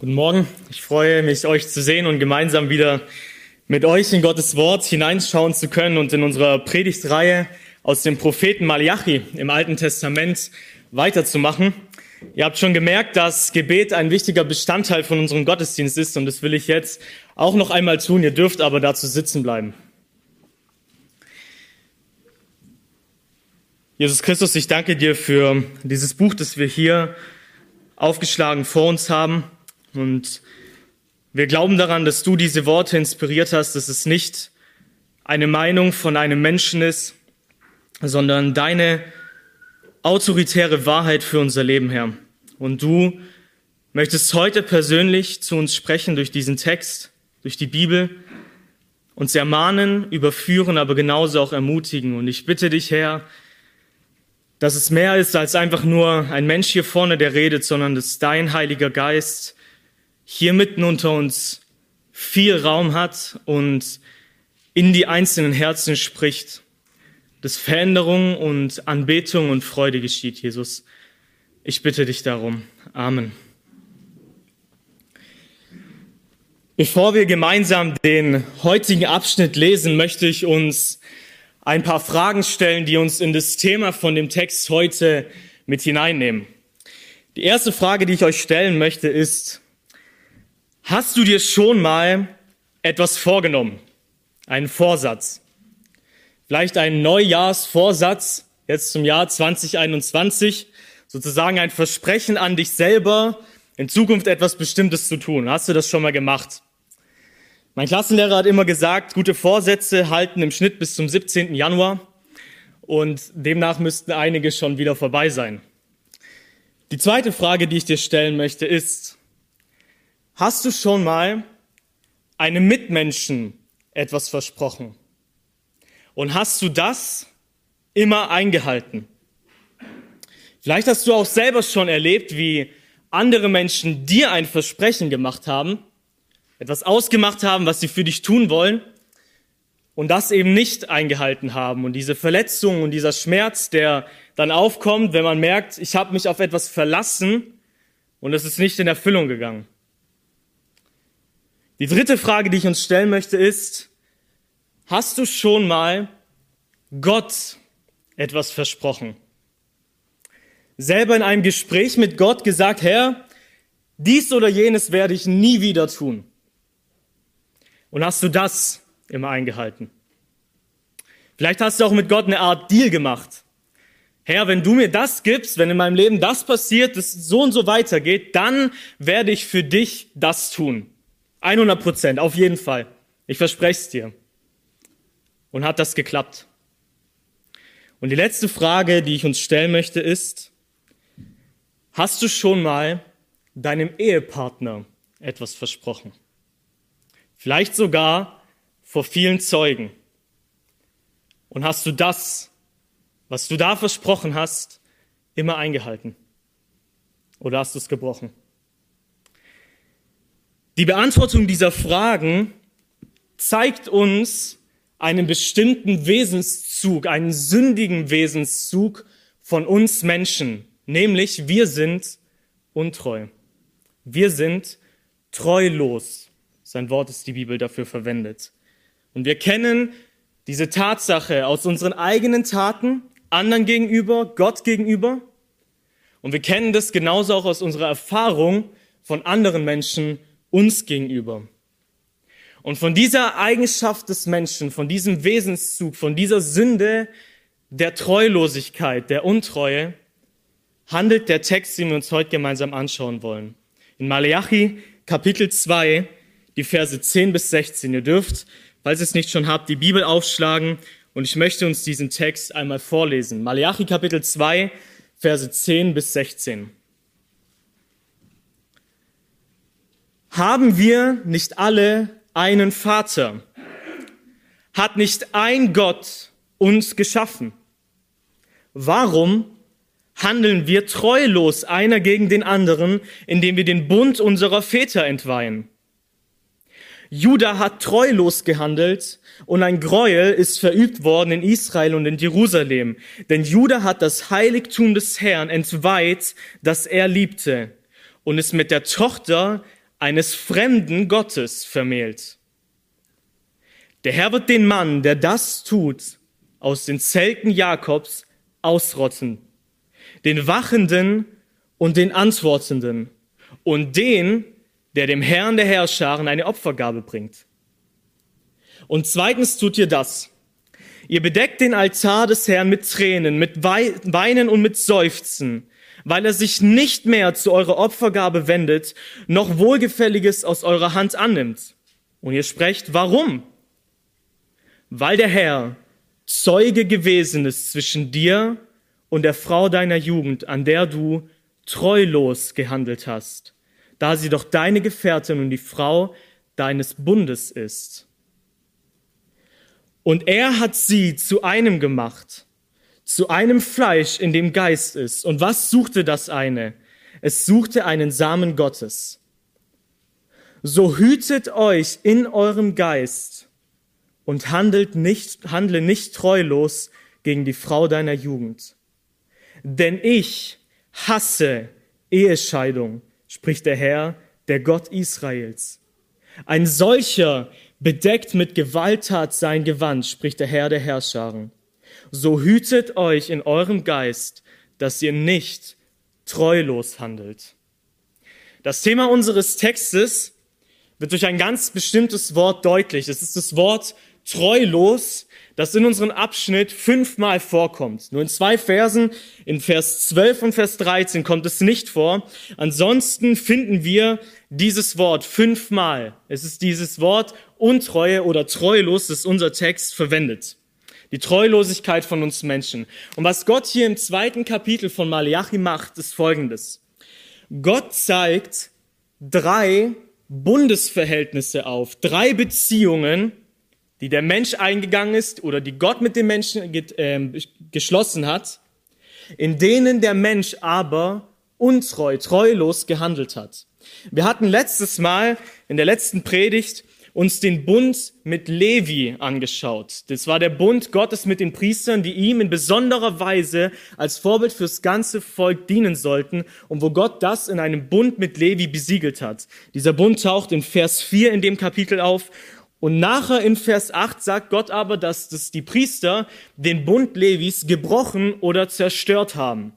Guten Morgen. Ich freue mich, euch zu sehen und gemeinsam wieder mit euch in Gottes Wort hineinschauen zu können und in unserer Predigtreihe aus dem Propheten Malachi im Alten Testament weiterzumachen. Ihr habt schon gemerkt, dass Gebet ein wichtiger Bestandteil von unserem Gottesdienst ist und das will ich jetzt auch noch einmal tun. Ihr dürft aber dazu sitzen bleiben. Jesus Christus, ich danke dir für dieses Buch, das wir hier aufgeschlagen vor uns haben. Und wir glauben daran, dass du diese Worte inspiriert hast, dass es nicht eine Meinung von einem Menschen ist, sondern deine autoritäre Wahrheit für unser Leben, Herr. Und du möchtest heute persönlich zu uns sprechen durch diesen Text, durch die Bibel, uns ermahnen, überführen, aber genauso auch ermutigen. Und ich bitte dich, Herr, dass es mehr ist als einfach nur ein Mensch hier vorne, der redet, sondern dass dein Heiliger Geist hier mitten unter uns viel Raum hat und in die einzelnen Herzen spricht, dass Veränderung und Anbetung und Freude geschieht, Jesus. Ich bitte dich darum. Amen. Bevor wir gemeinsam den heutigen Abschnitt lesen, möchte ich uns ein paar Fragen stellen, die uns in das Thema von dem Text heute mit hineinnehmen. Die erste Frage, die ich euch stellen möchte, ist, Hast du dir schon mal etwas vorgenommen? Einen Vorsatz? Vielleicht einen Neujahrsvorsatz jetzt zum Jahr 2021? Sozusagen ein Versprechen an dich selber, in Zukunft etwas Bestimmtes zu tun. Hast du das schon mal gemacht? Mein Klassenlehrer hat immer gesagt, gute Vorsätze halten im Schnitt bis zum 17. Januar und demnach müssten einige schon wieder vorbei sein. Die zweite Frage, die ich dir stellen möchte, ist, Hast du schon mal einem Mitmenschen etwas versprochen? Und hast du das immer eingehalten? Vielleicht hast du auch selber schon erlebt, wie andere Menschen dir ein Versprechen gemacht haben, etwas ausgemacht haben, was sie für dich tun wollen und das eben nicht eingehalten haben. Und diese Verletzung und dieser Schmerz, der dann aufkommt, wenn man merkt, ich habe mich auf etwas verlassen und es ist nicht in Erfüllung gegangen. Die dritte Frage, die ich uns stellen möchte, ist, hast du schon mal Gott etwas versprochen? Selber in einem Gespräch mit Gott gesagt, Herr, dies oder jenes werde ich nie wieder tun. Und hast du das immer eingehalten? Vielleicht hast du auch mit Gott eine Art Deal gemacht. Herr, wenn du mir das gibst, wenn in meinem Leben das passiert, dass so und so weitergeht, dann werde ich für dich das tun. 100 Prozent, auf jeden Fall. Ich verspreche es dir. Und hat das geklappt? Und die letzte Frage, die ich uns stellen möchte, ist, hast du schon mal deinem Ehepartner etwas versprochen? Vielleicht sogar vor vielen Zeugen. Und hast du das, was du da versprochen hast, immer eingehalten? Oder hast du es gebrochen? Die Beantwortung dieser Fragen zeigt uns einen bestimmten Wesenszug, einen sündigen Wesenszug von uns Menschen, nämlich wir sind untreu. Wir sind treulos. Sein Wort ist die Bibel dafür verwendet. Und wir kennen diese Tatsache aus unseren eigenen Taten, anderen gegenüber, Gott gegenüber. Und wir kennen das genauso auch aus unserer Erfahrung von anderen Menschen uns gegenüber. Und von dieser Eigenschaft des Menschen, von diesem Wesenszug, von dieser Sünde der Treulosigkeit, der Untreue, handelt der Text, den wir uns heute gemeinsam anschauen wollen. In Malachi Kapitel 2, die Verse 10 bis 16. Ihr dürft, falls ihr es nicht schon habt, die Bibel aufschlagen und ich möchte uns diesen Text einmal vorlesen. Malachi Kapitel 2, Verse 10 bis 16. Haben wir nicht alle einen Vater? Hat nicht ein Gott uns geschaffen? Warum handeln wir treulos einer gegen den anderen, indem wir den Bund unserer Väter entweihen? Juda hat treulos gehandelt und ein Gräuel ist verübt worden in Israel und in Jerusalem. Denn Juda hat das Heiligtum des Herrn entweiht, das er liebte, und ist mit der Tochter eines fremden Gottes vermählt. Der Herr wird den Mann, der das tut, aus den Zelten Jakobs ausrotten, den Wachenden und den Antwortenden und den, der dem Herrn der Herrscharen eine Opfergabe bringt. Und zweitens tut ihr das. Ihr bedeckt den Altar des Herrn mit Tränen, mit Weinen und mit Seufzen, weil er sich nicht mehr zu eurer Opfergabe wendet, noch Wohlgefälliges aus eurer Hand annimmt. Und ihr sprecht, warum? Weil der Herr Zeuge gewesen ist zwischen dir und der Frau deiner Jugend, an der du treulos gehandelt hast, da sie doch deine Gefährtin und die Frau deines Bundes ist. Und er hat sie zu einem gemacht, zu einem Fleisch, in dem Geist ist. Und was suchte das eine? Es suchte einen Samen Gottes. So hütet euch in eurem Geist und handelt nicht, handle nicht treulos gegen die Frau deiner Jugend. Denn ich hasse Ehescheidung, spricht der Herr, der Gott Israels. Ein solcher bedeckt mit Gewalttat sein Gewand, spricht der Herr der Herrscharen. So hütet euch in eurem Geist, dass ihr nicht treulos handelt. Das Thema unseres Textes wird durch ein ganz bestimmtes Wort deutlich. Es ist das Wort treulos, das in unserem Abschnitt fünfmal vorkommt. Nur in zwei Versen, in Vers 12 und Vers 13 kommt es nicht vor. Ansonsten finden wir dieses Wort fünfmal. Es ist dieses Wort Untreue oder treulos, das unser Text verwendet. Die Treulosigkeit von uns Menschen. Und was Gott hier im zweiten Kapitel von Malachi macht, ist folgendes. Gott zeigt drei Bundesverhältnisse auf, drei Beziehungen, die der Mensch eingegangen ist oder die Gott mit dem Menschen äh, geschlossen hat, in denen der Mensch aber untreu, treulos gehandelt hat. Wir hatten letztes Mal in der letzten Predigt uns den Bund mit Levi angeschaut. Das war der Bund Gottes mit den Priestern, die ihm in besonderer Weise als Vorbild fürs ganze Volk dienen sollten und wo Gott das in einem Bund mit Levi besiegelt hat. Dieser Bund taucht in Vers 4 in dem Kapitel auf und nachher in Vers 8 sagt Gott aber, dass das die Priester den Bund Levis gebrochen oder zerstört haben.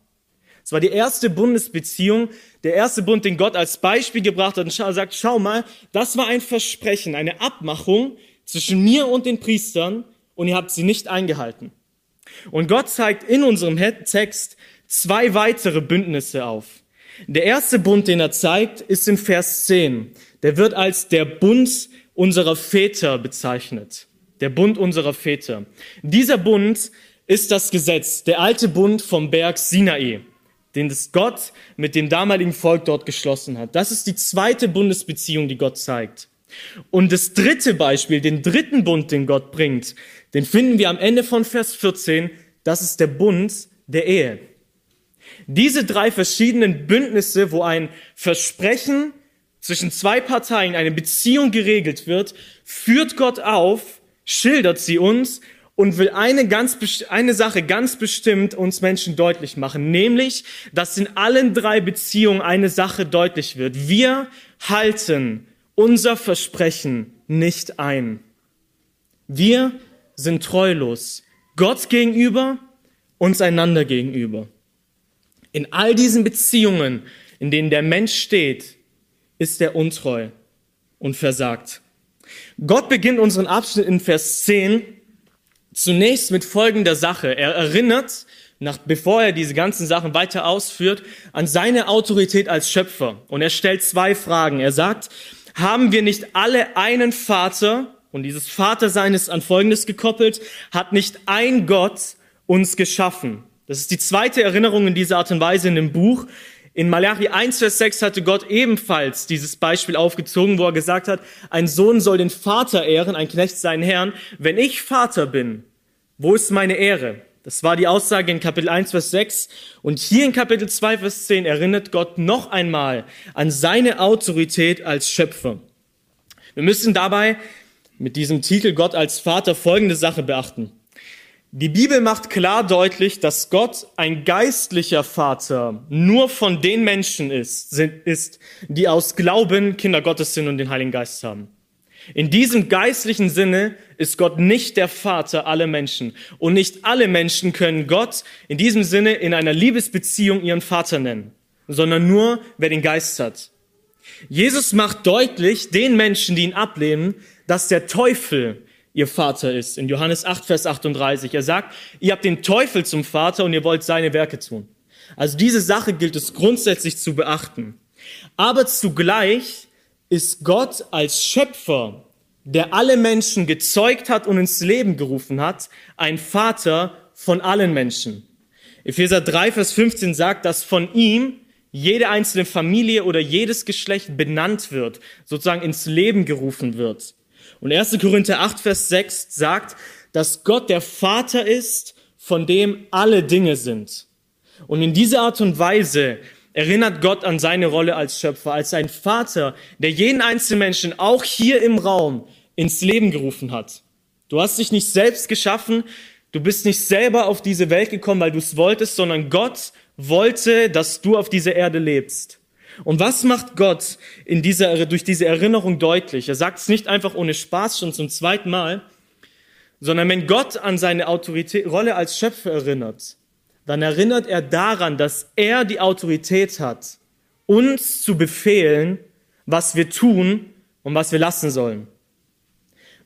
Es war die erste Bundesbeziehung, der erste Bund, den Gott als Beispiel gebracht hat und sagt, schau mal, das war ein Versprechen, eine Abmachung zwischen mir und den Priestern und ihr habt sie nicht eingehalten. Und Gott zeigt in unserem Text zwei weitere Bündnisse auf. Der erste Bund, den er zeigt, ist in Vers 10. Der wird als der Bund unserer Väter bezeichnet. Der Bund unserer Väter. Dieser Bund ist das Gesetz, der alte Bund vom Berg Sinai, den das Gott mit dem damaligen Volk dort geschlossen hat. Das ist die zweite Bundesbeziehung, die Gott zeigt. Und das dritte Beispiel, den dritten Bund, den Gott bringt, den finden wir am Ende von Vers 14. Das ist der Bund der Ehe. Diese drei verschiedenen Bündnisse, wo ein Versprechen zwischen zwei Parteien eine Beziehung geregelt wird, führt Gott auf, schildert sie uns und will eine, ganz, eine Sache ganz bestimmt uns Menschen deutlich machen, nämlich, dass in allen drei Beziehungen eine Sache deutlich wird. Wir halten unser Versprechen nicht ein. Wir sind treulos Gott gegenüber, uns einander gegenüber. In all diesen Beziehungen, in denen der Mensch steht, ist er untreu und versagt. Gott beginnt unseren Abschnitt in Vers 10 zunächst mit folgender Sache. Er erinnert, nach, bevor er diese ganzen Sachen weiter ausführt, an seine Autorität als Schöpfer. Und er stellt zwei Fragen. Er sagt, haben wir nicht alle einen Vater? Und dieses Vatersein ist an Folgendes gekoppelt. Hat nicht ein Gott uns geschaffen? Das ist die zweite Erinnerung in dieser Art und Weise in dem Buch. In Malachi 1, Vers 6 hatte Gott ebenfalls dieses Beispiel aufgezogen, wo er gesagt hat, ein Sohn soll den Vater ehren, ein Knecht seinen Herrn. Wenn ich Vater bin, wo ist meine Ehre? Das war die Aussage in Kapitel 1, Vers 6. Und hier in Kapitel 2, Vers 10 erinnert Gott noch einmal an seine Autorität als Schöpfer. Wir müssen dabei mit diesem Titel Gott als Vater folgende Sache beachten. Die Bibel macht klar deutlich, dass Gott ein geistlicher Vater nur von den Menschen ist, sind, ist, die aus Glauben Kinder Gottes sind und den Heiligen Geist haben. In diesem geistlichen Sinne ist Gott nicht der Vater aller Menschen. Und nicht alle Menschen können Gott in diesem Sinne in einer Liebesbeziehung ihren Vater nennen, sondern nur wer den Geist hat. Jesus macht deutlich den Menschen, die ihn ablehnen, dass der Teufel ihr Vater ist. In Johannes 8, Vers 38. Er sagt, ihr habt den Teufel zum Vater und ihr wollt seine Werke tun. Also diese Sache gilt es grundsätzlich zu beachten. Aber zugleich ist Gott als Schöpfer, der alle Menschen gezeugt hat und ins Leben gerufen hat, ein Vater von allen Menschen. Epheser 3, Vers 15 sagt, dass von ihm jede einzelne Familie oder jedes Geschlecht benannt wird, sozusagen ins Leben gerufen wird. Und 1. Korinther 8, Vers 6 sagt, dass Gott der Vater ist, von dem alle Dinge sind. Und in dieser Art und Weise erinnert Gott an seine Rolle als Schöpfer, als ein Vater, der jeden einzelnen Menschen auch hier im Raum ins Leben gerufen hat. Du hast dich nicht selbst geschaffen, du bist nicht selber auf diese Welt gekommen, weil du es wolltest, sondern Gott wollte, dass du auf dieser Erde lebst. Und was macht Gott in dieser, durch diese Erinnerung deutlich? Er sagt es nicht einfach ohne Spaß schon zum zweiten Mal, sondern wenn Gott an seine Autorität, Rolle als Schöpfer erinnert, dann erinnert er daran, dass er die Autorität hat, uns zu befehlen, was wir tun und was wir lassen sollen.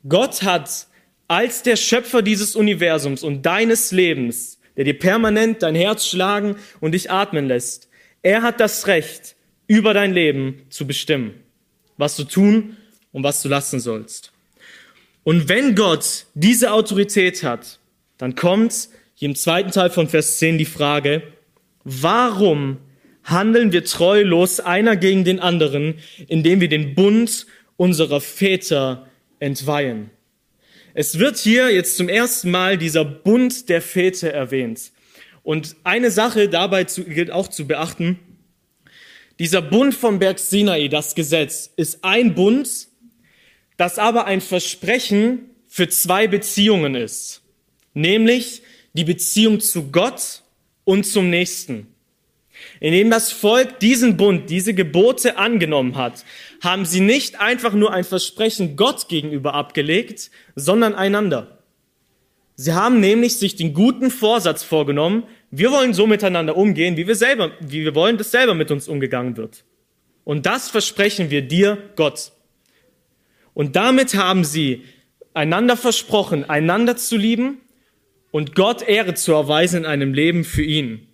Gott hat als der Schöpfer dieses Universums und deines Lebens, der dir permanent dein Herz schlagen und dich atmen lässt, er hat das Recht, über dein Leben zu bestimmen, was du tun und was du lassen sollst. Und wenn Gott diese Autorität hat, dann kommt hier im zweiten Teil von Vers 10 die Frage, warum handeln wir treulos einer gegen den anderen, indem wir den Bund unserer Väter entweihen? Es wird hier jetzt zum ersten Mal dieser Bund der Väter erwähnt. Und eine Sache dabei zu, gilt auch zu beachten. Dieser Bund vom Berg Sinai, das Gesetz, ist ein Bund, das aber ein Versprechen für zwei Beziehungen ist. Nämlich die Beziehung zu Gott und zum Nächsten. Indem das Volk diesen Bund, diese Gebote angenommen hat, haben sie nicht einfach nur ein Versprechen Gott gegenüber abgelegt, sondern einander. Sie haben nämlich sich den guten Vorsatz vorgenommen, wir wollen so miteinander umgehen, wie wir selber, wie wir wollen, dass selber mit uns umgegangen wird. Und das versprechen wir dir, Gott. Und damit haben sie einander versprochen, einander zu lieben und Gott Ehre zu erweisen in einem Leben für ihn.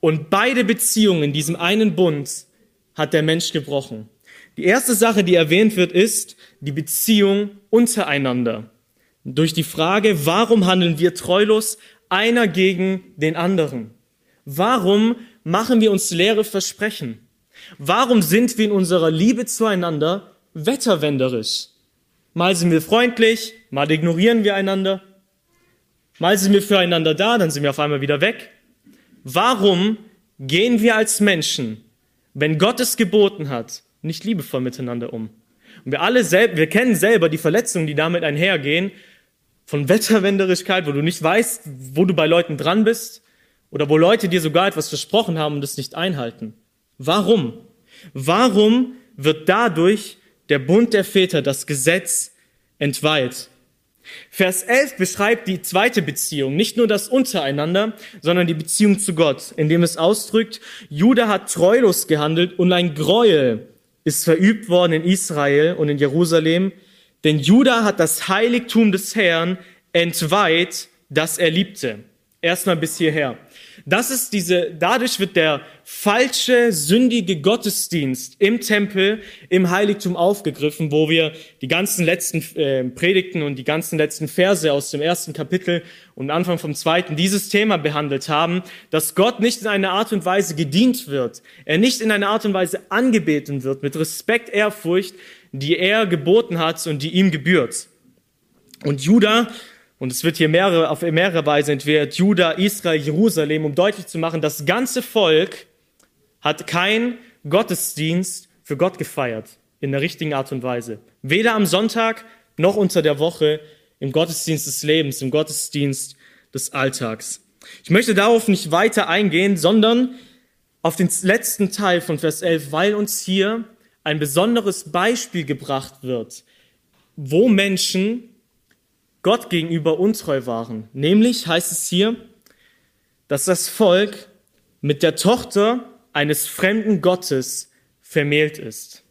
Und beide Beziehungen in diesem einen Bund hat der Mensch gebrochen. Die erste Sache, die erwähnt wird, ist die Beziehung untereinander. Durch die Frage, warum handeln wir treulos einer gegen den anderen? Warum machen wir uns leere Versprechen? Warum sind wir in unserer Liebe zueinander wetterwenderisch? Mal sind wir freundlich, mal ignorieren wir einander. Mal sind wir füreinander da, dann sind wir auf einmal wieder weg. Warum gehen wir als Menschen, wenn Gott es geboten hat, nicht liebevoll miteinander um? Und wir alle selber, wir kennen selber die Verletzungen, die damit einhergehen, von Wetterwenderigkeit, wo du nicht weißt, wo du bei Leuten dran bist, oder wo Leute dir sogar etwas versprochen haben und es nicht einhalten. Warum? Warum wird dadurch der Bund der Väter, das Gesetz, entweiht? Vers 11 beschreibt die zweite Beziehung, nicht nur das untereinander, sondern die Beziehung zu Gott, indem es ausdrückt, Judah hat treulos gehandelt und ein Gräuel ist verübt worden in Israel und in Jerusalem, denn Judah hat das Heiligtum des Herrn entweiht, das er liebte. Erstmal bis hierher. Das ist diese, dadurch wird der falsche, sündige Gottesdienst im Tempel, im Heiligtum aufgegriffen, wo wir die ganzen letzten äh, Predigten und die ganzen letzten Verse aus dem ersten Kapitel und Anfang vom zweiten dieses Thema behandelt haben, dass Gott nicht in einer Art und Weise gedient wird, er nicht in einer Art und Weise angebeten wird, mit Respekt, Ehrfurcht, die er geboten hat und die ihm gebührt. Und Judah und es wird hier mehrere, auf mehrere Weise entweder Juda, Israel, Jerusalem, um deutlich zu machen, das ganze Volk hat kein Gottesdienst für Gott gefeiert in der richtigen Art und Weise. Weder am Sonntag noch unter der Woche im Gottesdienst des Lebens, im Gottesdienst des Alltags. Ich möchte darauf nicht weiter eingehen, sondern auf den letzten Teil von Vers 11, weil uns hier ein besonderes Beispiel gebracht wird, wo Menschen Gott gegenüber untreu waren. Nämlich heißt es hier, dass das Volk mit der Tochter eines fremden Gottes vermählt ist.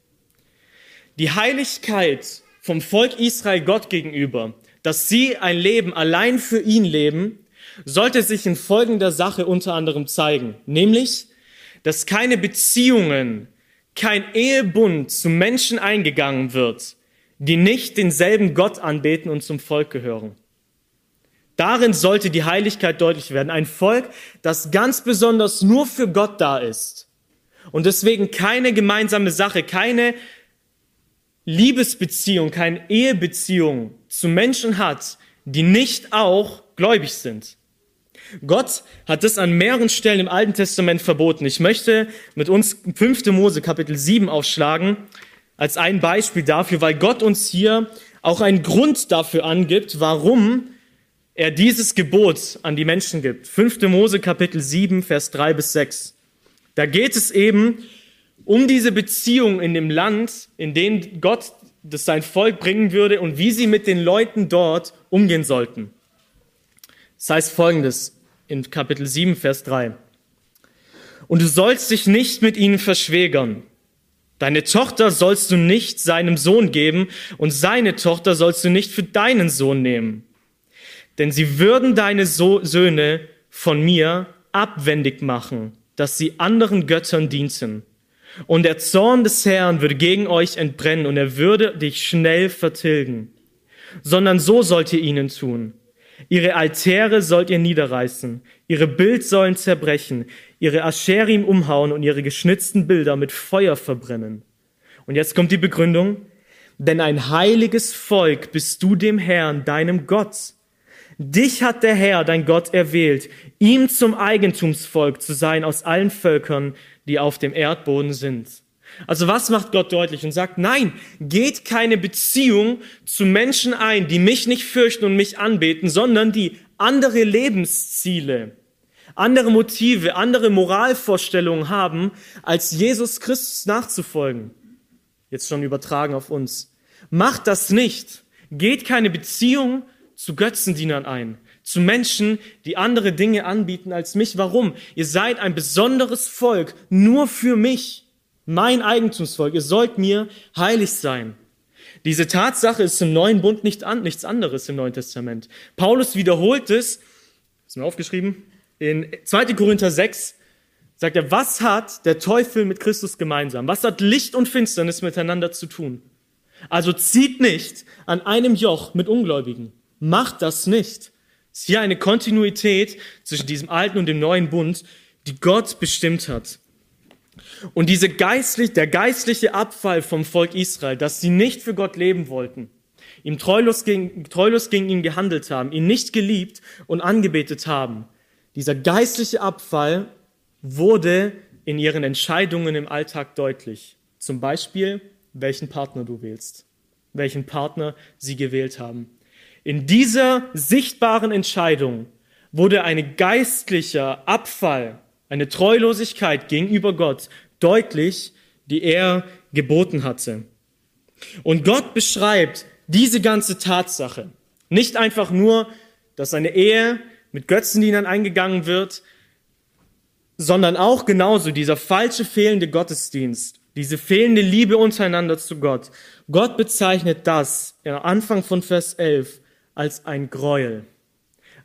Die Heiligkeit vom Volk Israel Gott gegenüber, dass sie ein Leben allein für ihn leben, sollte sich in folgender Sache unter anderem zeigen, nämlich, dass keine Beziehungen, kein Ehebund zu Menschen eingegangen wird, die nicht denselben Gott anbeten und zum Volk gehören. Darin sollte die Heiligkeit deutlich werden. Ein Volk, das ganz besonders nur für Gott da ist und deswegen keine gemeinsame Sache, keine Liebesbeziehung, keine Ehebeziehung zu Menschen hat, die nicht auch gläubig sind. Gott hat das an mehreren Stellen im Alten Testament verboten. Ich möchte mit uns 5. Mose Kapitel 7 aufschlagen als ein Beispiel dafür, weil Gott uns hier auch einen Grund dafür angibt, warum er dieses Gebot an die Menschen gibt. 5. Mose Kapitel 7, Vers 3 bis 6. Da geht es eben um diese Beziehung in dem Land, in dem Gott das sein Volk bringen würde und wie sie mit den Leuten dort umgehen sollten. Das heißt folgendes in Kapitel 7, Vers 3. Und du sollst dich nicht mit ihnen verschwägern. Deine Tochter sollst du nicht seinem Sohn geben und seine Tochter sollst du nicht für deinen Sohn nehmen denn sie würden deine so Söhne von mir abwendig machen, dass sie anderen Göttern dienten. Und der Zorn des Herrn würde gegen euch entbrennen und er würde dich schnell vertilgen. Sondern so sollt ihr ihnen tun. Ihre Altäre sollt ihr niederreißen, ihre Bildsäulen zerbrechen, ihre Ascherim umhauen und ihre geschnitzten Bilder mit Feuer verbrennen. Und jetzt kommt die Begründung. Denn ein heiliges Volk bist du dem Herrn, deinem Gott. Dich hat der Herr, dein Gott, erwählt, ihm zum Eigentumsvolk zu sein aus allen Völkern, die auf dem Erdboden sind. Also was macht Gott deutlich und sagt, nein, geht keine Beziehung zu Menschen ein, die mich nicht fürchten und mich anbeten, sondern die andere Lebensziele, andere Motive, andere Moralvorstellungen haben, als Jesus Christus nachzufolgen. Jetzt schon übertragen auf uns. Macht das nicht. Geht keine Beziehung zu Götzendienern ein, zu Menschen, die andere Dinge anbieten als mich. Warum? Ihr seid ein besonderes Volk, nur für mich, mein Eigentumsvolk. Ihr sollt mir heilig sein. Diese Tatsache ist im Neuen Bund nicht an, nichts anderes im Neuen Testament. Paulus wiederholt es, ist mir aufgeschrieben, in 2. Korinther 6 sagt er, was hat der Teufel mit Christus gemeinsam? Was hat Licht und Finsternis miteinander zu tun? Also zieht nicht an einem Joch mit Ungläubigen. Macht das nicht. Es ist hier eine Kontinuität zwischen diesem alten und dem neuen Bund, die Gott bestimmt hat. Und diese geistlich, der geistliche Abfall vom Volk Israel, dass sie nicht für Gott leben wollten, ihm treulos gegen, treulos gegen ihn gehandelt haben, ihn nicht geliebt und angebetet haben, dieser geistliche Abfall wurde in ihren Entscheidungen im Alltag deutlich. Zum Beispiel, welchen Partner du wählst, welchen Partner sie gewählt haben. In dieser sichtbaren Entscheidung wurde ein geistlicher Abfall, eine Treulosigkeit gegenüber Gott deutlich, die er geboten hatte. Und Gott beschreibt diese ganze Tatsache nicht einfach nur, dass eine Ehe mit Götzendienern eingegangen wird, sondern auch genauso dieser falsche fehlende Gottesdienst, diese fehlende Liebe untereinander zu Gott. Gott bezeichnet das am Anfang von Vers 11 als ein Gräuel,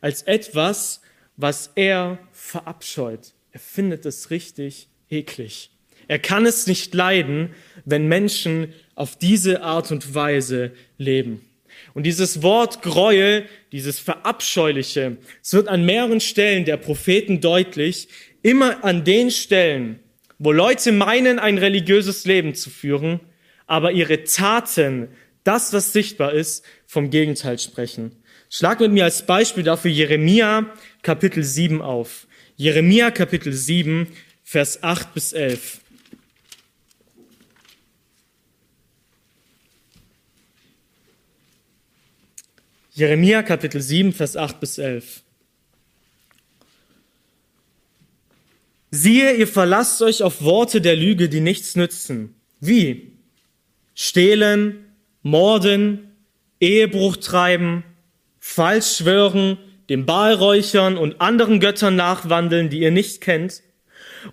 als etwas, was er verabscheut. Er findet es richtig eklig. Er kann es nicht leiden, wenn Menschen auf diese Art und Weise leben. Und dieses Wort Gräuel, dieses Verabscheuliche, es wird an mehreren Stellen der Propheten deutlich, immer an den Stellen, wo Leute meinen, ein religiöses Leben zu führen, aber ihre Taten das, was sichtbar ist, vom Gegenteil sprechen. Schlag mit mir als Beispiel dafür Jeremia Kapitel 7 auf. Jeremia Kapitel 7, Vers 8 bis 11. Jeremia Kapitel 7, Vers 8 bis 11. Siehe, ihr verlasst euch auf Worte der Lüge, die nichts nützen. Wie? Stehlen, morden, Ehebruch treiben, falsch schwören, den Baalräuchern und anderen Göttern nachwandeln, die ihr nicht kennt.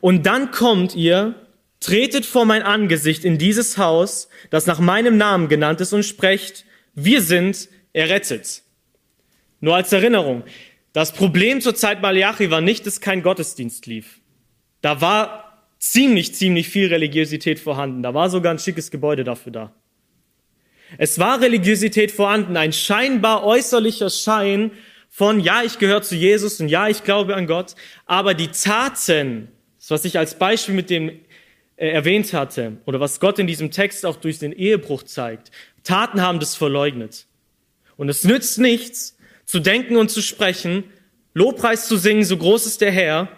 Und dann kommt ihr, tretet vor mein Angesicht in dieses Haus, das nach meinem Namen genannt ist, und sprecht, wir sind errettet. Nur als Erinnerung, das Problem zur Zeit Malachi war nicht, dass kein Gottesdienst lief. Da war ziemlich, ziemlich viel Religiosität vorhanden. Da war sogar ein schickes Gebäude dafür da. Es war Religiosität vorhanden, ein scheinbar äußerlicher Schein von, ja, ich gehöre zu Jesus und ja, ich glaube an Gott, aber die Taten, das was ich als Beispiel mit dem äh, erwähnt hatte, oder was Gott in diesem Text auch durch den Ehebruch zeigt, Taten haben das verleugnet. Und es nützt nichts, zu denken und zu sprechen, Lobpreis zu singen, so groß ist der Herr,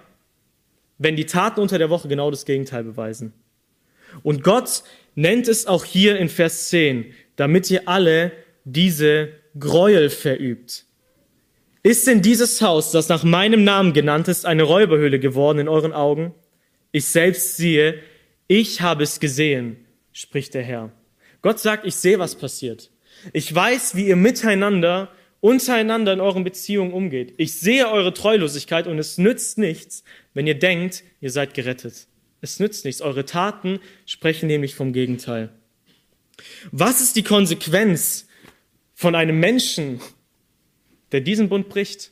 wenn die Taten unter der Woche genau das Gegenteil beweisen. Und Gott nennt es auch hier in Vers 10, damit ihr alle diese Gräuel verübt. Ist denn dieses Haus, das nach meinem Namen genannt ist, eine Räuberhöhle geworden in euren Augen? Ich selbst sehe, ich habe es gesehen, spricht der Herr. Gott sagt, ich sehe, was passiert. Ich weiß, wie ihr miteinander, untereinander in euren Beziehungen umgeht. Ich sehe eure Treulosigkeit und es nützt nichts, wenn ihr denkt, ihr seid gerettet. Es nützt nichts. Eure Taten sprechen nämlich vom Gegenteil. Was ist die Konsequenz von einem Menschen, der diesen Bund bricht?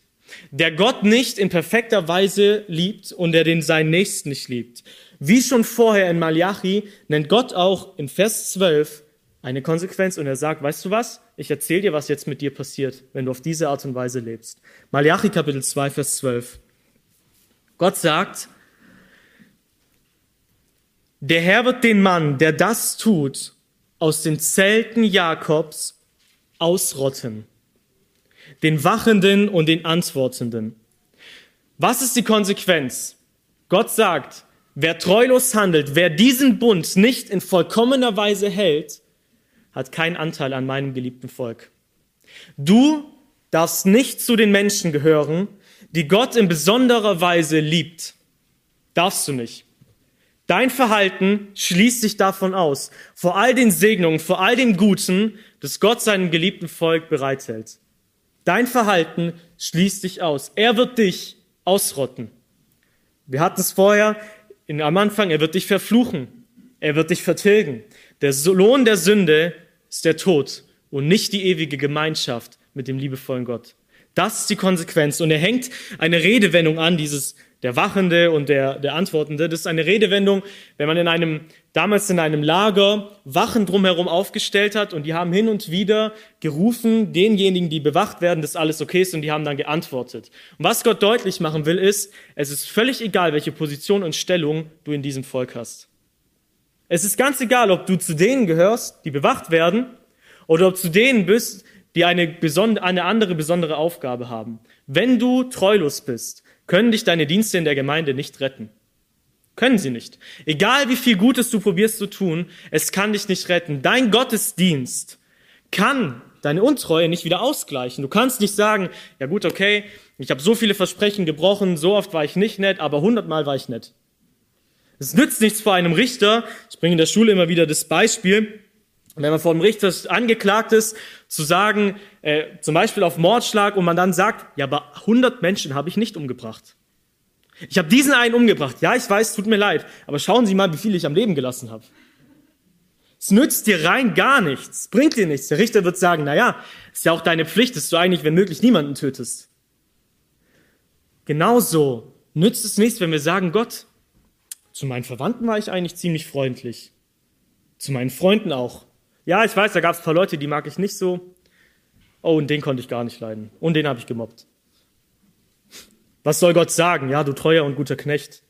Der Gott nicht in perfekter Weise liebt und der den seinen Nächsten nicht liebt. Wie schon vorher in Malachi nennt Gott auch in Vers 12 eine Konsequenz und er sagt, weißt du was? Ich erzähle dir, was jetzt mit dir passiert, wenn du auf diese Art und Weise lebst. Malachi Kapitel 2, Vers 12. Gott sagt, der Herr wird den Mann, der das tut, aus den Zelten Jakobs ausrotten. Den Wachenden und den Antwortenden. Was ist die Konsequenz? Gott sagt, wer treulos handelt, wer diesen Bund nicht in vollkommener Weise hält, hat keinen Anteil an meinem geliebten Volk. Du darfst nicht zu den Menschen gehören, die Gott in besonderer Weise liebt. Darfst du nicht. Dein Verhalten schließt sich davon aus, vor all den Segnungen, vor all dem Guten, das Gott seinem geliebten Volk bereithält. Dein Verhalten schließt dich aus. Er wird dich ausrotten. Wir hatten es vorher in, am Anfang, er wird dich verfluchen. Er wird dich vertilgen. Der Lohn der Sünde ist der Tod und nicht die ewige Gemeinschaft mit dem liebevollen Gott. Das ist die Konsequenz. Und er hängt eine Redewendung an, dieses der Wachende und der, der Antwortende. Das ist eine Redewendung, wenn man in einem, damals in einem Lager Wachen drumherum aufgestellt hat und die haben hin und wieder gerufen, denjenigen, die bewacht werden, dass alles okay ist und die haben dann geantwortet. Und was Gott deutlich machen will, ist, es ist völlig egal, welche Position und Stellung du in diesem Volk hast. Es ist ganz egal, ob du zu denen gehörst, die bewacht werden, oder ob du zu denen bist, die eine, eine andere besondere Aufgabe haben. Wenn du treulos bist, können dich deine Dienste in der Gemeinde nicht retten. Können sie nicht. Egal wie viel Gutes du probierst zu tun, es kann dich nicht retten. Dein Gottesdienst kann deine Untreue nicht wieder ausgleichen. Du kannst nicht sagen, ja gut, okay, ich habe so viele Versprechen gebrochen, so oft war ich nicht nett, aber hundertmal war ich nett. Es nützt nichts vor einem Richter. Ich bringe in der Schule immer wieder das Beispiel wenn man vor dem Richter angeklagt ist, zu sagen, äh, zum Beispiel auf Mordschlag, und man dann sagt, ja, aber 100 Menschen habe ich nicht umgebracht. Ich habe diesen einen umgebracht. Ja, ich weiß, tut mir leid, aber schauen Sie mal, wie viele ich am Leben gelassen habe. Es nützt dir rein gar nichts, bringt dir nichts. Der Richter wird sagen, na ja, ist ja auch deine Pflicht, dass du eigentlich, wenn möglich, niemanden tötest. Genauso nützt es nichts, wenn wir sagen, Gott, zu meinen Verwandten war ich eigentlich ziemlich freundlich. Zu meinen Freunden auch. Ja, ich weiß, da gab es ein paar Leute, die mag ich nicht so. Oh, und den konnte ich gar nicht leiden. Und den habe ich gemobbt. Was soll Gott sagen? Ja, du treuer und guter Knecht.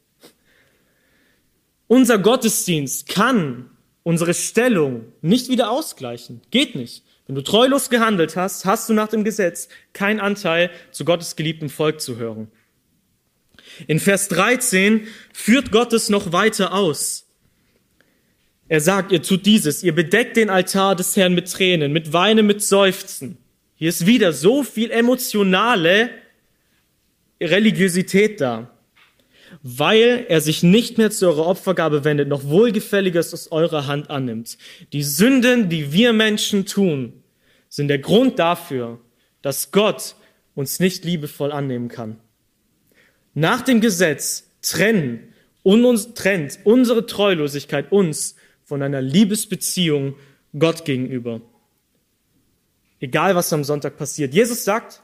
Unser Gottesdienst kann unsere Stellung nicht wieder ausgleichen. Geht nicht. Wenn du treulos gehandelt hast, hast du nach dem Gesetz keinen Anteil, zu Gottes geliebtem Volk zu hören. In Vers 13 führt Gott es noch weiter aus. Er sagt, ihr tut dieses, ihr bedeckt den Altar des Herrn mit Tränen, mit Weinen, mit Seufzen. Hier ist wieder so viel emotionale Religiosität da. weil er sich nicht mehr zu eurer Opfergabe wendet, noch wohlgefälliges aus eurer Hand annimmt. Die Sünden, die wir Menschen tun, sind der Grund dafür, dass Gott uns nicht liebevoll annehmen kann. Nach dem Gesetz trennen und uns, trennt unsere Treulosigkeit uns von einer Liebesbeziehung Gott gegenüber. Egal, was am Sonntag passiert. Jesus sagt,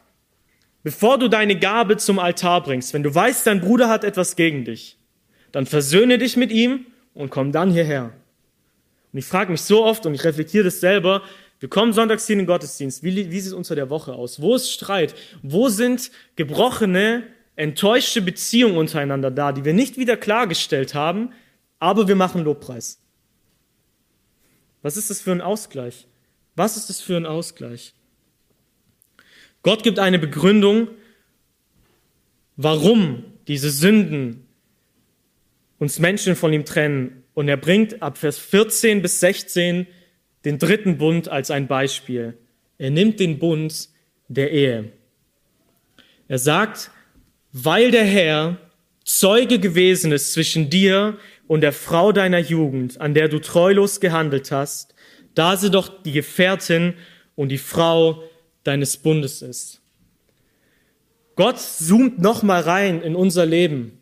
bevor du deine Gabe zum Altar bringst, wenn du weißt, dein Bruder hat etwas gegen dich, dann versöhne dich mit ihm und komm dann hierher. Und ich frage mich so oft und ich reflektiere das selber, wir kommen sonntags hier in den Gottesdienst. Wie, wie sieht es unter der Woche aus? Wo ist Streit? Wo sind gebrochene, enttäuschte Beziehungen untereinander da, die wir nicht wieder klargestellt haben, aber wir machen Lobpreis? Was ist das für ein Ausgleich? Was ist das für ein Ausgleich? Gott gibt eine Begründung, warum diese Sünden uns Menschen von ihm trennen. Und er bringt ab Vers 14 bis 16 den dritten Bund als ein Beispiel. Er nimmt den Bund der Ehe. Er sagt, weil der Herr Zeuge gewesen ist zwischen dir und der Frau deiner Jugend, an der du treulos gehandelt hast, da sie doch die Gefährtin und die Frau deines Bundes ist. Gott zoomt nochmal rein in unser Leben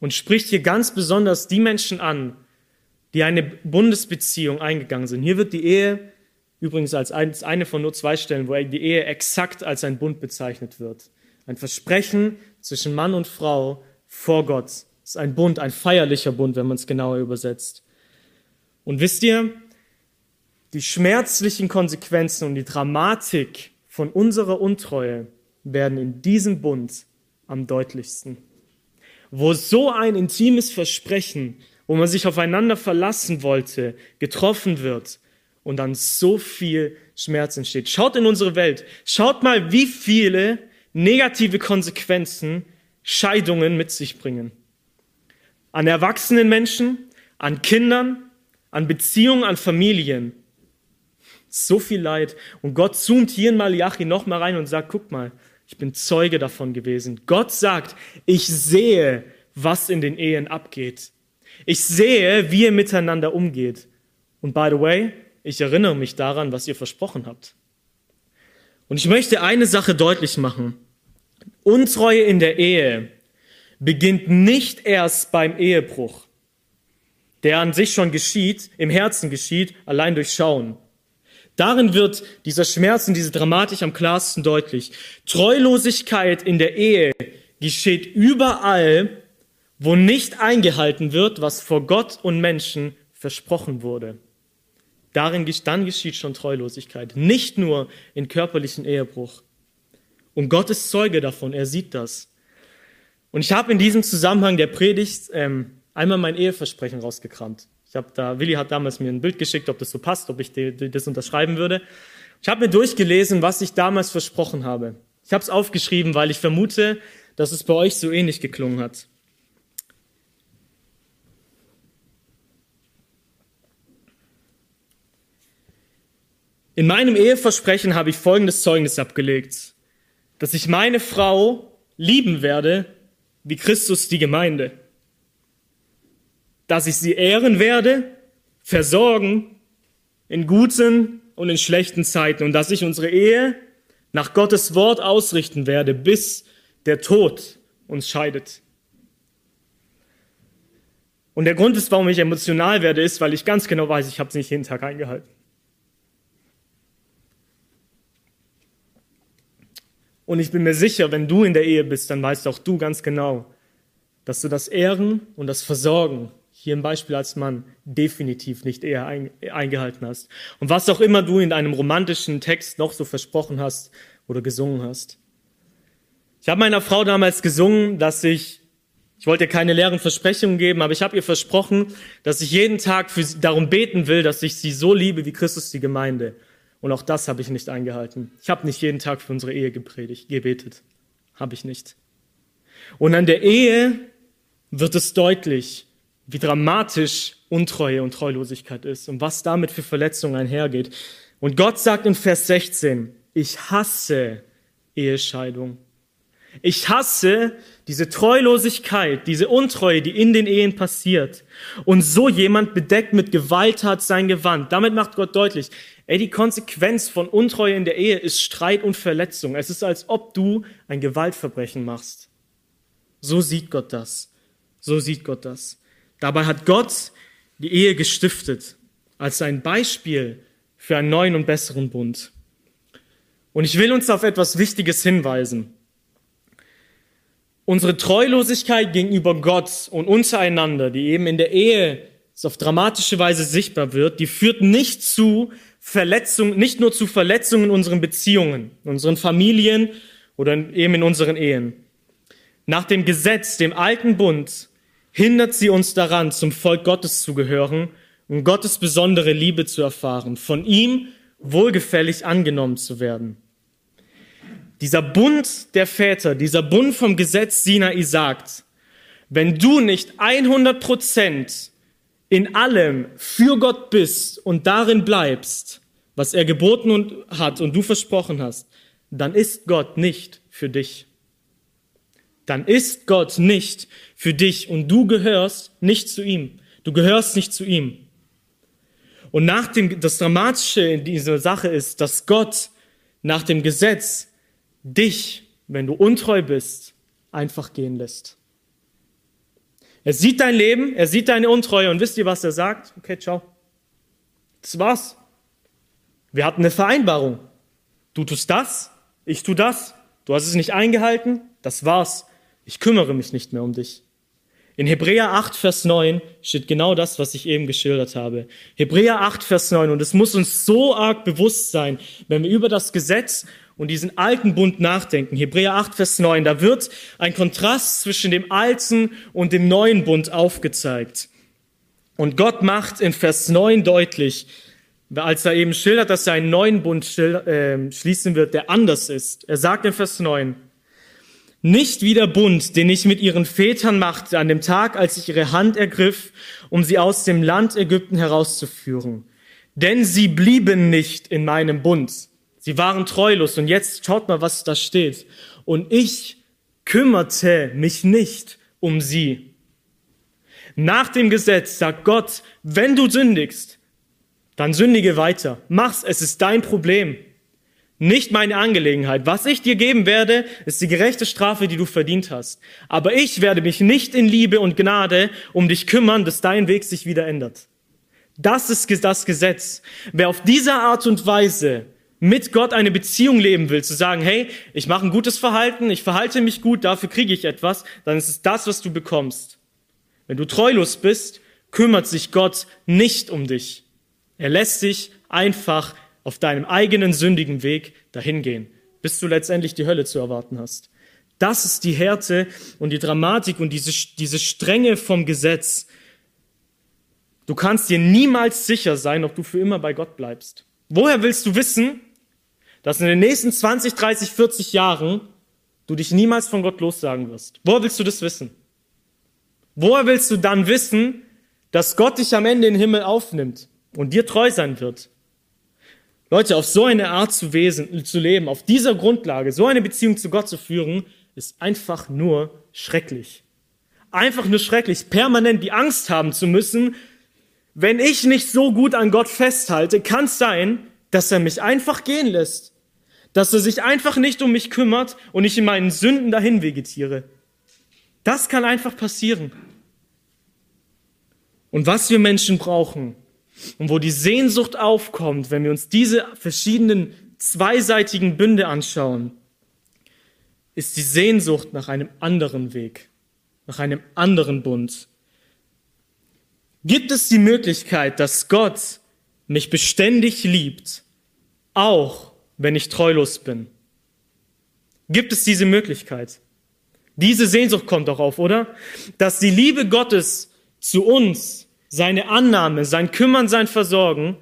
und spricht hier ganz besonders die Menschen an, die eine Bundesbeziehung eingegangen sind. Hier wird die Ehe übrigens als eine von nur zwei Stellen, wo die Ehe exakt als ein Bund bezeichnet wird. Ein Versprechen zwischen Mann und Frau vor Gott. Das ist ein Bund, ein feierlicher Bund, wenn man es genauer übersetzt. Und wisst ihr, die schmerzlichen Konsequenzen und die Dramatik von unserer Untreue werden in diesem Bund am deutlichsten. Wo so ein intimes Versprechen wo man sich aufeinander verlassen wollte, getroffen wird und dann so viel Schmerz entsteht. Schaut in unsere Welt. Schaut mal, wie viele negative Konsequenzen Scheidungen mit sich bringen. An erwachsenen Menschen, an Kindern, an Beziehungen, an Familien. So viel Leid. Und Gott zoomt hier in Malachi noch mal rein und sagt, guck mal, ich bin Zeuge davon gewesen. Gott sagt, ich sehe, was in den Ehen abgeht. Ich sehe, wie ihr miteinander umgeht. Und by the way, ich erinnere mich daran, was ihr versprochen habt. Und ich möchte eine Sache deutlich machen. Untreue in der Ehe beginnt nicht erst beim Ehebruch, der an sich schon geschieht, im Herzen geschieht, allein durch Schauen. Darin wird dieser Schmerz und diese Dramatik am klarsten deutlich. Treulosigkeit in der Ehe geschieht überall, wo nicht eingehalten wird, was vor Gott und Menschen versprochen wurde. Darin, dann geschieht schon Treulosigkeit, nicht nur in körperlichen Ehebruch. Und Gott ist Zeuge davon, er sieht das. Und ich habe in diesem Zusammenhang der Predigt ähm, einmal mein Eheversprechen rausgekramt. Ich habe da, Willi hat damals mir ein Bild geschickt, ob das so passt, ob ich die, die, das unterschreiben würde. Ich habe mir durchgelesen, was ich damals versprochen habe. Ich habe es aufgeschrieben, weil ich vermute, dass es bei euch so ähnlich geklungen hat. In meinem Eheversprechen habe ich folgendes Zeugnis abgelegt, dass ich meine Frau lieben werde, wie Christus die Gemeinde, dass ich sie ehren werde, versorgen in guten und in schlechten Zeiten und dass ich unsere Ehe nach Gottes Wort ausrichten werde, bis der Tod uns scheidet. Und der Grund ist, warum ich emotional werde, ist, weil ich ganz genau weiß, ich habe es nicht jeden Tag eingehalten. Und ich bin mir sicher, wenn du in der Ehe bist, dann weißt auch du ganz genau, dass du das Ehren und das Versorgen, hier im Beispiel als Mann, definitiv nicht eher eingehalten hast. Und was auch immer du in einem romantischen Text noch so versprochen hast oder gesungen hast. Ich habe meiner Frau damals gesungen, dass ich, ich wollte keine leeren Versprechungen geben, aber ich habe ihr versprochen, dass ich jeden Tag für sie, darum beten will, dass ich sie so liebe wie Christus die Gemeinde. Und auch das habe ich nicht eingehalten. Ich habe nicht jeden Tag für unsere Ehe gepredigt, gebetet. Habe ich nicht. Und an der Ehe wird es deutlich, wie dramatisch Untreue und Treulosigkeit ist und was damit für Verletzungen einhergeht. Und Gott sagt in Vers 16, ich hasse Ehescheidung. Ich hasse diese Treulosigkeit, diese Untreue, die in den Ehen passiert. Und so jemand bedeckt mit Gewalttat sein Gewand. Damit macht Gott deutlich, ey, die Konsequenz von Untreue in der Ehe ist Streit und Verletzung. Es ist, als ob du ein Gewaltverbrechen machst. So sieht Gott das. So sieht Gott das. Dabei hat Gott die Ehe gestiftet als ein Beispiel für einen neuen und besseren Bund. Und ich will uns auf etwas Wichtiges hinweisen. Unsere Treulosigkeit gegenüber Gott und untereinander, die eben in der Ehe auf dramatische Weise sichtbar wird, die führt nicht zu Verletzungen, nicht nur zu Verletzungen in unseren Beziehungen, in unseren Familien oder eben in unseren Ehen. Nach dem Gesetz, dem alten Bund, hindert sie uns daran, zum Volk Gottes zu gehören und Gottes besondere Liebe zu erfahren, von ihm wohlgefällig angenommen zu werden. Dieser Bund der Väter, dieser Bund vom Gesetz Sinai sagt, wenn du nicht 100 Prozent in allem für Gott bist und darin bleibst, was er geboten und hat und du versprochen hast, dann ist Gott nicht für dich. Dann ist Gott nicht für dich und du gehörst nicht zu ihm. Du gehörst nicht zu ihm. Und nach dem, das Dramatische in dieser Sache ist, dass Gott nach dem Gesetz dich, wenn du untreu bist, einfach gehen lässt. Er sieht dein Leben, er sieht deine Untreue und wisst ihr, was er sagt? Okay, ciao. Das war's. Wir hatten eine Vereinbarung. Du tust das, ich tu das. Du hast es nicht eingehalten, das war's. Ich kümmere mich nicht mehr um dich. In Hebräer 8, Vers 9 steht genau das, was ich eben geschildert habe. Hebräer 8, Vers 9. Und es muss uns so arg bewusst sein, wenn wir über das Gesetz und diesen alten Bund nachdenken. Hebräer 8, Vers 9. Da wird ein Kontrast zwischen dem alten und dem neuen Bund aufgezeigt. Und Gott macht in Vers 9 deutlich, als er eben schildert, dass er einen neuen Bund äh, schließen wird, der anders ist. Er sagt in Vers 9, nicht wie der Bund, den ich mit ihren Vätern machte an dem Tag, als ich ihre Hand ergriff, um sie aus dem Land Ägypten herauszuführen. Denn sie blieben nicht in meinem Bund. Sie waren treulos. Und jetzt schaut mal, was da steht. Und ich kümmerte mich nicht um sie. Nach dem Gesetz sagt Gott, wenn du sündigst, dann sündige weiter. Mach's, es ist dein Problem nicht meine Angelegenheit. Was ich dir geben werde, ist die gerechte Strafe, die du verdient hast. Aber ich werde mich nicht in Liebe und Gnade um dich kümmern, dass dein Weg sich wieder ändert. Das ist das Gesetz. Wer auf diese Art und Weise mit Gott eine Beziehung leben will, zu sagen, hey, ich mache ein gutes Verhalten, ich verhalte mich gut, dafür kriege ich etwas, dann ist es das, was du bekommst. Wenn du treulos bist, kümmert sich Gott nicht um dich. Er lässt sich einfach auf deinem eigenen sündigen Weg dahin gehen, bis du letztendlich die Hölle zu erwarten hast. Das ist die Härte und die Dramatik und diese, diese Strenge vom Gesetz. Du kannst dir niemals sicher sein, ob du für immer bei Gott bleibst. Woher willst du wissen, dass in den nächsten 20, 30, 40 Jahren du dich niemals von Gott lossagen wirst? Woher willst du das wissen? Woher willst du dann wissen, dass Gott dich am Ende in den Himmel aufnimmt und dir treu sein wird? Leute, auf so eine Art zu, wesen, zu leben, auf dieser Grundlage, so eine Beziehung zu Gott zu führen, ist einfach nur schrecklich. Einfach nur schrecklich, permanent die Angst haben zu müssen, wenn ich nicht so gut an Gott festhalte, kann es sein, dass er mich einfach gehen lässt. Dass er sich einfach nicht um mich kümmert und ich in meinen Sünden dahin vegetiere. Das kann einfach passieren. Und was wir Menschen brauchen, und wo die Sehnsucht aufkommt, wenn wir uns diese verschiedenen zweiseitigen Bünde anschauen, ist die Sehnsucht nach einem anderen Weg, nach einem anderen Bund. Gibt es die Möglichkeit, dass Gott mich beständig liebt, auch wenn ich treulos bin? Gibt es diese Möglichkeit? Diese Sehnsucht kommt doch auf, oder? Dass die Liebe Gottes zu uns seine Annahme, sein Kümmern, sein Versorgen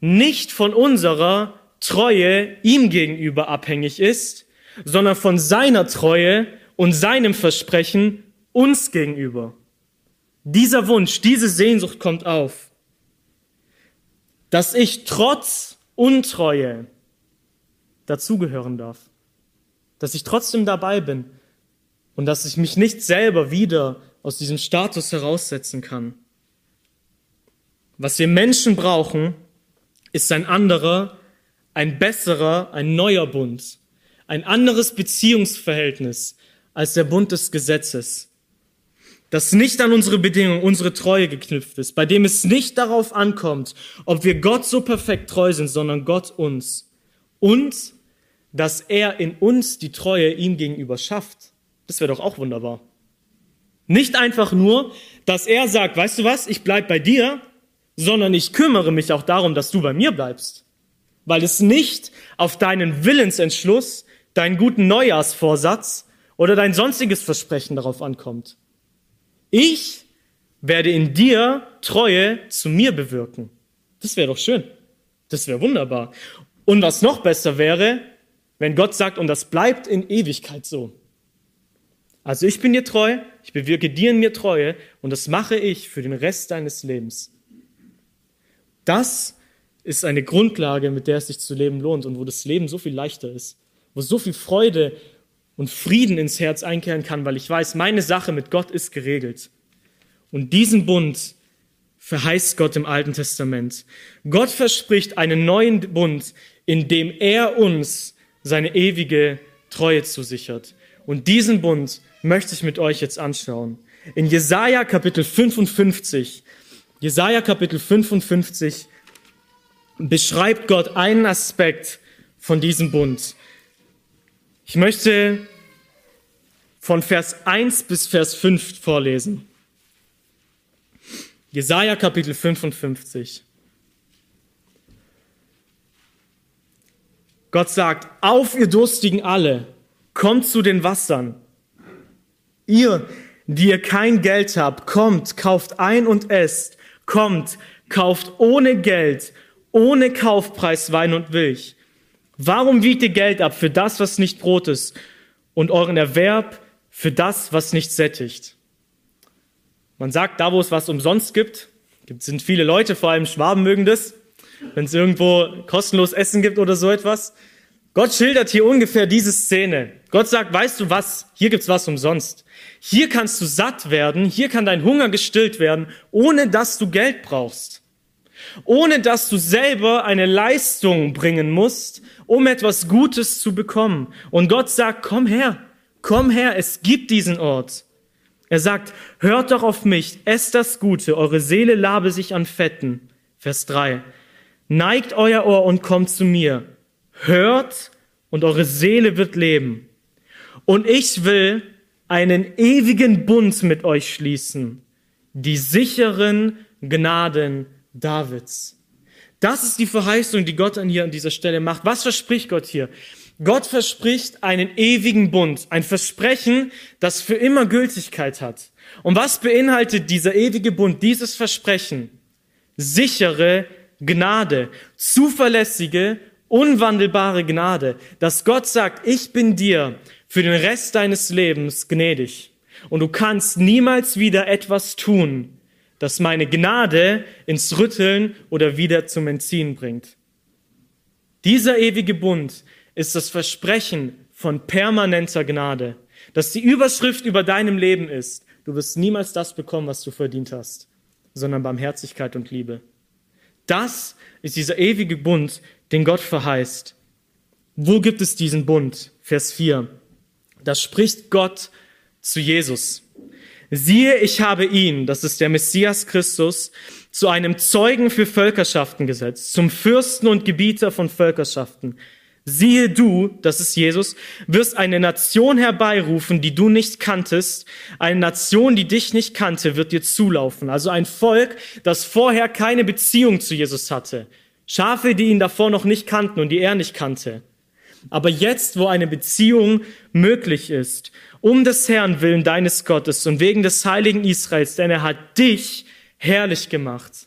nicht von unserer Treue ihm gegenüber abhängig ist, sondern von seiner Treue und seinem Versprechen uns gegenüber. Dieser Wunsch, diese Sehnsucht kommt auf, dass ich trotz Untreue dazugehören darf, dass ich trotzdem dabei bin, und dass ich mich nicht selber wieder aus diesem Status heraussetzen kann. Was wir Menschen brauchen, ist ein anderer, ein besserer, ein neuer Bund, ein anderes Beziehungsverhältnis als der Bund des Gesetzes, das nicht an unsere Bedingungen, unsere Treue geknüpft ist, bei dem es nicht darauf ankommt, ob wir Gott so perfekt treu sind, sondern Gott uns. Und dass er in uns die Treue ihm gegenüber schafft. Das wäre doch auch wunderbar. Nicht einfach nur, dass er sagt, weißt du was, ich bleib bei dir, sondern ich kümmere mich auch darum, dass du bei mir bleibst. Weil es nicht auf deinen Willensentschluss, deinen guten Neujahrsvorsatz oder dein sonstiges Versprechen darauf ankommt. Ich werde in dir Treue zu mir bewirken. Das wäre doch schön. Das wäre wunderbar. Und was noch besser wäre, wenn Gott sagt, und das bleibt in Ewigkeit so. Also ich bin dir treu, ich bewirke dir in mir Treue und das mache ich für den Rest deines Lebens. Das ist eine Grundlage, mit der es sich zu leben lohnt und wo das Leben so viel leichter ist, wo so viel Freude und Frieden ins Herz einkehren kann, weil ich weiß, meine Sache mit Gott ist geregelt. Und diesen Bund verheißt Gott im Alten Testament. Gott verspricht einen neuen Bund, in dem er uns seine ewige Treue zusichert. Und diesen Bund möchte ich mit euch jetzt anschauen. In Jesaja Kapitel 55, Jesaja Kapitel 55 beschreibt Gott einen Aspekt von diesem Bund. Ich möchte von Vers 1 bis Vers 5 vorlesen. Jesaja Kapitel 55. Gott sagt, auf ihr Durstigen alle, kommt zu den Wassern. Ihr, die ihr kein Geld habt, kommt, kauft ein und esst. Kommt, kauft ohne Geld, ohne Kaufpreis Wein und Milch. Warum wiegt ihr Geld ab für das, was nicht Brot ist, und euren Erwerb für das, was nicht sättigt? Man sagt, da wo es was umsonst gibt, sind viele Leute, vor allem Schwaben mögen das, wenn es irgendwo kostenlos Essen gibt oder so etwas. Gott schildert hier ungefähr diese Szene. Gott sagt, weißt du was, hier gibt's was umsonst. Hier kannst du satt werden, hier kann dein Hunger gestillt werden, ohne dass du Geld brauchst. Ohne dass du selber eine Leistung bringen musst, um etwas Gutes zu bekommen. Und Gott sagt, komm her, komm her, es gibt diesen Ort. Er sagt, hört doch auf mich, esst das Gute, eure Seele labe sich an Fetten. Vers 3. Neigt euer Ohr und kommt zu mir. Hört und eure Seele wird leben. Und ich will einen ewigen Bund mit euch schließen. Die sicheren Gnaden Davids. Das ist die Verheißung, die Gott an hier an dieser Stelle macht. Was verspricht Gott hier? Gott verspricht einen ewigen Bund, ein Versprechen, das für immer Gültigkeit hat. Und was beinhaltet dieser ewige Bund, dieses Versprechen? Sichere Gnade, zuverlässige, unwandelbare Gnade, dass Gott sagt, ich bin dir für den Rest deines Lebens gnädig und du kannst niemals wieder etwas tun, das meine Gnade ins Rütteln oder wieder zum Entziehen bringt. Dieser ewige Bund ist das Versprechen von permanenter Gnade, dass die Überschrift über deinem Leben ist, du wirst niemals das bekommen, was du verdient hast, sondern Barmherzigkeit und Liebe. Das ist dieser ewige Bund, den Gott verheißt. Wo gibt es diesen Bund? Vers 4. Da spricht Gott zu Jesus. Siehe, ich habe ihn, das ist der Messias Christus, zu einem Zeugen für Völkerschaften gesetzt, zum Fürsten und Gebieter von Völkerschaften. Siehe du, das ist Jesus, wirst eine Nation herbeirufen, die du nicht kanntest. Eine Nation, die dich nicht kannte, wird dir zulaufen. Also ein Volk, das vorher keine Beziehung zu Jesus hatte. Schafe, die ihn davor noch nicht kannten und die er nicht kannte. Aber jetzt, wo eine Beziehung möglich ist, um des Herrn willen deines Gottes und wegen des heiligen Israels, denn er hat dich herrlich gemacht.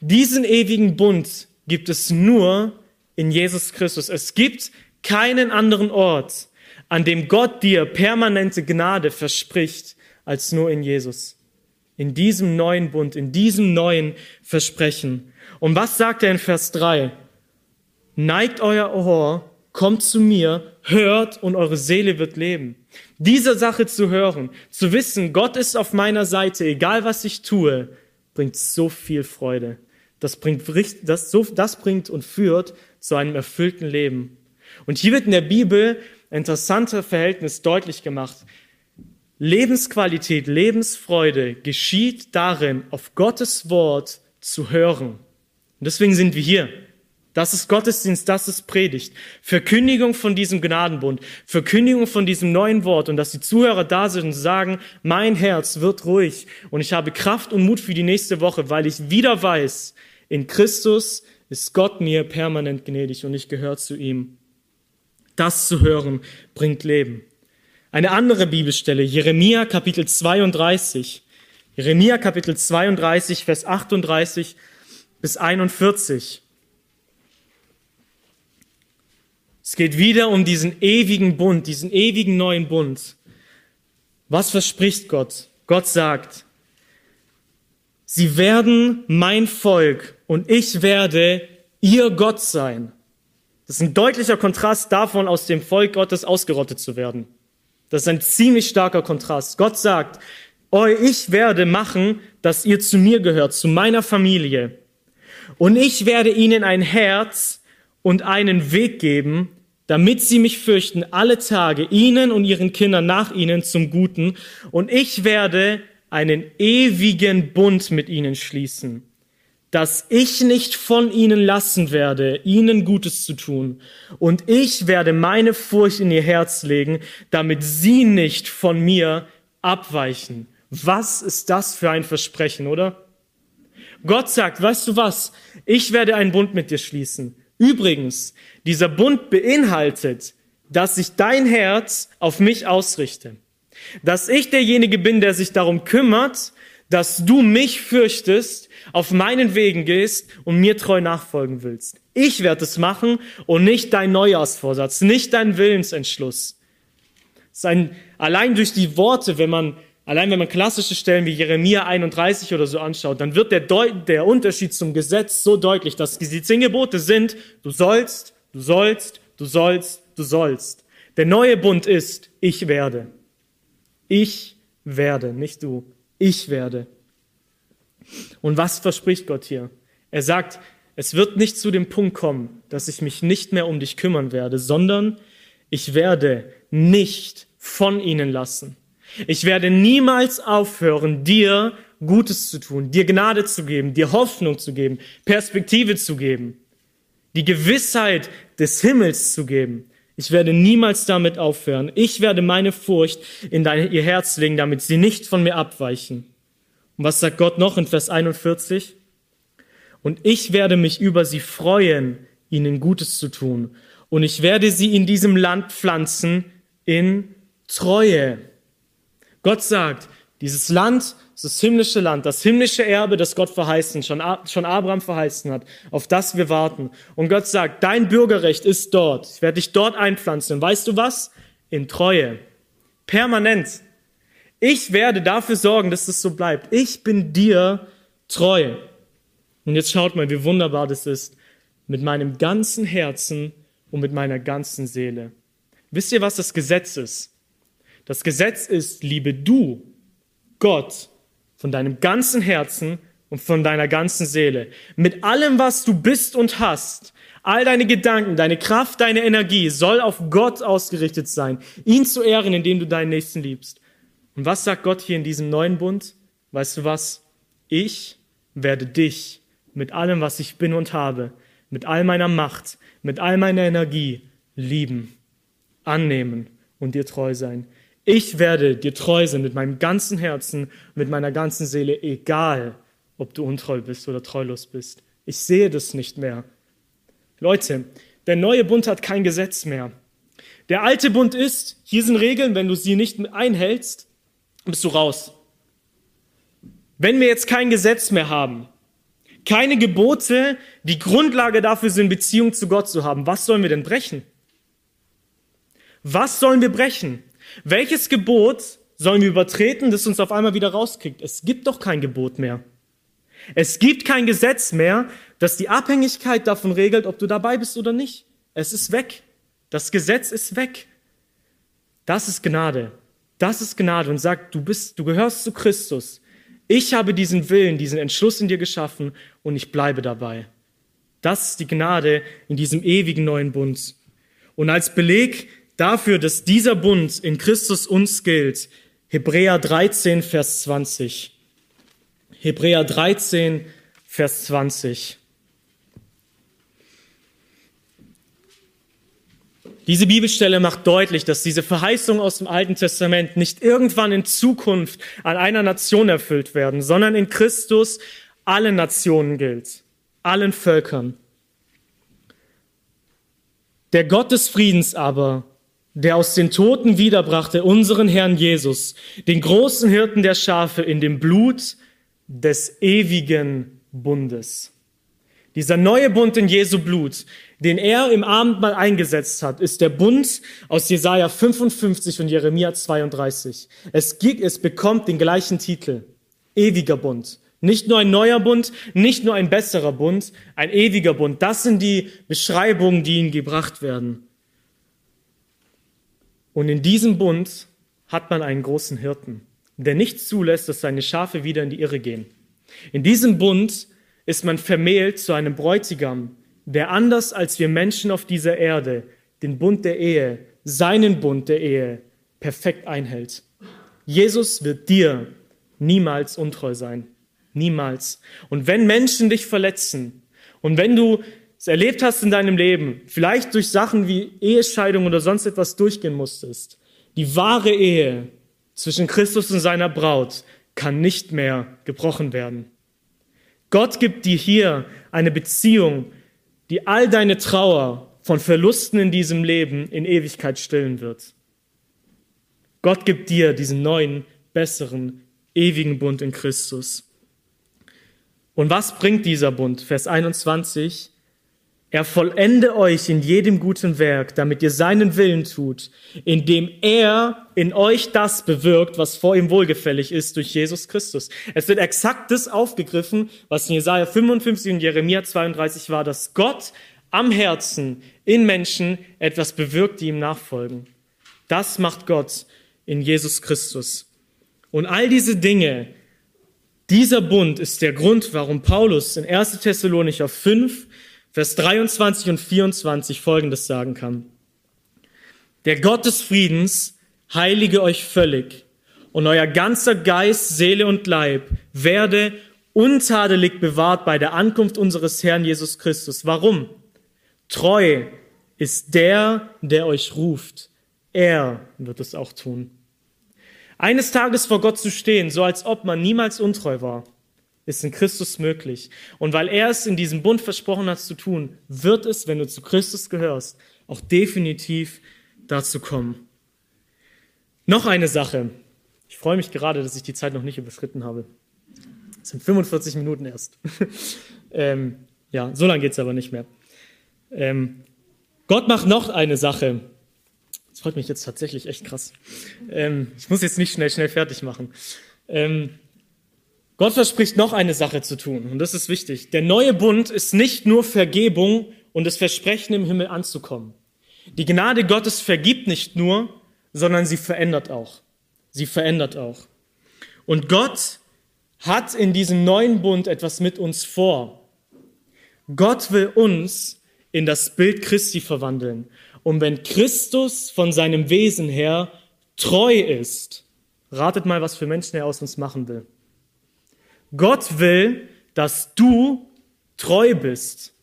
Diesen ewigen Bund gibt es nur in Jesus Christus. Es gibt keinen anderen Ort, an dem Gott dir permanente Gnade verspricht, als nur in Jesus. In diesem neuen Bund, in diesem neuen Versprechen. Und was sagt er in Vers 3? Neigt euer Ohr, kommt zu mir, hört und eure Seele wird leben. Diese Sache zu hören, zu wissen, Gott ist auf meiner Seite, egal was ich tue, bringt so viel Freude. Das bringt, das, so, das bringt und führt zu einem erfüllten Leben. Und hier wird in der Bibel ein interessanter Verhältnis deutlich gemacht. Lebensqualität, Lebensfreude geschieht darin, auf Gottes Wort zu hören. Und deswegen sind wir hier. Das ist Gottesdienst, das ist Predigt. Verkündigung von diesem Gnadenbund, Verkündigung von diesem neuen Wort und dass die Zuhörer da sind und sagen, mein Herz wird ruhig und ich habe Kraft und Mut für die nächste Woche, weil ich wieder weiß, in Christus ist Gott mir permanent gnädig und ich gehöre zu ihm. Das zu hören bringt Leben. Eine andere Bibelstelle, Jeremia Kapitel 32. Jeremia Kapitel 32, Vers 38 bis 41. Es geht wieder um diesen ewigen Bund, diesen ewigen neuen Bund. Was verspricht Gott? Gott sagt, sie werden mein Volk und ich werde ihr Gott sein. Das ist ein deutlicher Kontrast davon, aus dem Volk Gottes ausgerottet zu werden. Das ist ein ziemlich starker Kontrast. Gott sagt, ich werde machen, dass ihr zu mir gehört, zu meiner Familie. Und ich werde ihnen ein Herz und einen Weg geben, damit sie mich fürchten alle Tage, ihnen und ihren Kindern nach ihnen zum Guten, und ich werde einen ewigen Bund mit ihnen schließen, dass ich nicht von ihnen lassen werde, ihnen Gutes zu tun, und ich werde meine Furcht in ihr Herz legen, damit sie nicht von mir abweichen. Was ist das für ein Versprechen, oder? Gott sagt, weißt du was? Ich werde einen Bund mit dir schließen. Übrigens, dieser Bund beinhaltet, dass ich dein Herz auf mich ausrichte. Dass ich derjenige bin, der sich darum kümmert, dass du mich fürchtest, auf meinen Wegen gehst und mir treu nachfolgen willst. Ich werde es machen und nicht dein Neujahrsvorsatz, nicht dein Willensentschluss. Sein, allein durch die Worte, wenn man Allein wenn man klassische Stellen wie Jeremia 31 oder so anschaut, dann wird der, der Unterschied zum Gesetz so deutlich, dass die zehn Gebote sind, du sollst, du sollst, du sollst, du sollst. Der neue Bund ist, ich werde. Ich werde, nicht du. Ich werde. Und was verspricht Gott hier? Er sagt, es wird nicht zu dem Punkt kommen, dass ich mich nicht mehr um dich kümmern werde, sondern ich werde nicht von ihnen lassen. Ich werde niemals aufhören, dir Gutes zu tun, dir Gnade zu geben, dir Hoffnung zu geben, Perspektive zu geben, die Gewissheit des Himmels zu geben. Ich werde niemals damit aufhören. Ich werde meine Furcht in dein, ihr Herz legen, damit sie nicht von mir abweichen. Und was sagt Gott noch in Vers 41? Und ich werde mich über sie freuen, ihnen Gutes zu tun. Und ich werde sie in diesem Land pflanzen in Treue. Gott sagt, dieses Land, das himmlische Land, das himmlische Erbe, das Gott verheißen, schon, schon Abraham verheißen hat, auf das wir warten. Und Gott sagt, dein Bürgerrecht ist dort. Ich werde dich dort einpflanzen. Und weißt du was? In Treue. Permanent. Ich werde dafür sorgen, dass es so bleibt. Ich bin dir treu. Und jetzt schaut mal, wie wunderbar das ist. Mit meinem ganzen Herzen und mit meiner ganzen Seele. Wisst ihr, was das Gesetz ist? Das Gesetz ist, liebe du Gott von deinem ganzen Herzen und von deiner ganzen Seele. Mit allem, was du bist und hast. All deine Gedanken, deine Kraft, deine Energie soll auf Gott ausgerichtet sein. Ihn zu ehren, indem du deinen Nächsten liebst. Und was sagt Gott hier in diesem neuen Bund? Weißt du was? Ich werde dich mit allem, was ich bin und habe, mit all meiner Macht, mit all meiner Energie lieben, annehmen und dir treu sein. Ich werde dir treu sein mit meinem ganzen Herzen, mit meiner ganzen Seele, egal ob du untreu bist oder treulos bist. Ich sehe das nicht mehr. Leute, der neue Bund hat kein Gesetz mehr. Der alte Bund ist, hier sind Regeln, wenn du sie nicht einhältst, bist du raus. Wenn wir jetzt kein Gesetz mehr haben, keine Gebote, die Grundlage dafür sind, Beziehung zu Gott zu haben, was sollen wir denn brechen? Was sollen wir brechen? Welches Gebot sollen wir übertreten, das uns auf einmal wieder rauskriegt? Es gibt doch kein Gebot mehr. Es gibt kein Gesetz mehr, das die Abhängigkeit davon regelt, ob du dabei bist oder nicht. Es ist weg. Das Gesetz ist weg. Das ist Gnade. Das ist Gnade und sagt, du bist, du gehörst zu Christus. Ich habe diesen Willen, diesen Entschluss in dir geschaffen und ich bleibe dabei. Das ist die Gnade in diesem ewigen neuen Bund. Und als Beleg dafür, dass dieser Bund in Christus uns gilt, Hebräer 13, Vers 20. Hebräer 13, Vers 20. Diese Bibelstelle macht deutlich, dass diese Verheißungen aus dem Alten Testament nicht irgendwann in Zukunft an einer Nation erfüllt werden, sondern in Christus allen Nationen gilt, allen Völkern. Der Gott des Friedens aber, der aus den Toten wiederbrachte unseren Herrn Jesus, den großen Hirten der Schafe in dem Blut des ewigen Bundes. Dieser neue Bund in Jesu Blut, den er im Abendmahl eingesetzt hat, ist der Bund aus Jesaja 55 und Jeremia 32. Es, gibt, es bekommt den gleichen Titel. Ewiger Bund. Nicht nur ein neuer Bund, nicht nur ein besserer Bund, ein ewiger Bund. Das sind die Beschreibungen, die ihnen gebracht werden. Und in diesem Bund hat man einen großen Hirten, der nicht zulässt, dass seine Schafe wieder in die Irre gehen. In diesem Bund ist man vermählt zu einem Bräutigam, der anders als wir Menschen auf dieser Erde den Bund der Ehe, seinen Bund der Ehe, perfekt einhält. Jesus wird dir niemals untreu sein. Niemals. Und wenn Menschen dich verletzen und wenn du erlebt hast in deinem Leben, vielleicht durch Sachen wie Ehescheidung oder sonst etwas durchgehen musstest, die wahre Ehe zwischen Christus und seiner Braut kann nicht mehr gebrochen werden. Gott gibt dir hier eine Beziehung, die all deine Trauer von Verlusten in diesem Leben in Ewigkeit stillen wird. Gott gibt dir diesen neuen, besseren, ewigen Bund in Christus. Und was bringt dieser Bund? Vers 21. Er vollende euch in jedem guten Werk, damit ihr seinen Willen tut, indem er in euch das bewirkt, was vor ihm wohlgefällig ist durch Jesus Christus. Es wird exakt das aufgegriffen, was in Jesaja 55 und Jeremia 32 war, dass Gott am Herzen in Menschen etwas bewirkt, die ihm nachfolgen. Das macht Gott in Jesus Christus. Und all diese Dinge, dieser Bund ist der Grund, warum Paulus in 1. Thessalonicher 5 Vers 23 und 24 Folgendes sagen kann. Der Gott des Friedens heilige euch völlig und euer ganzer Geist, Seele und Leib werde untadelig bewahrt bei der Ankunft unseres Herrn Jesus Christus. Warum? Treu ist der, der euch ruft. Er wird es auch tun. Eines Tages vor Gott zu stehen, so als ob man niemals untreu war, ist in Christus möglich. Und weil er es in diesem Bund versprochen hat zu tun, wird es, wenn du zu Christus gehörst, auch definitiv dazu kommen. Noch eine Sache. Ich freue mich gerade, dass ich die Zeit noch nicht überschritten habe. Es sind 45 Minuten erst. ähm, ja, so lange geht es aber nicht mehr. Ähm, Gott macht noch eine Sache. Das freut mich jetzt tatsächlich echt krass. Ähm, ich muss jetzt nicht schnell, schnell fertig machen. Ähm, Gott verspricht noch eine Sache zu tun, und das ist wichtig. Der neue Bund ist nicht nur Vergebung und das Versprechen, im Himmel anzukommen. Die Gnade Gottes vergibt nicht nur, sondern sie verändert auch. Sie verändert auch. Und Gott hat in diesem neuen Bund etwas mit uns vor. Gott will uns in das Bild Christi verwandeln. Und wenn Christus von seinem Wesen her treu ist, ratet mal, was für Menschen er aus uns machen will. Gott will, dass du treu bist.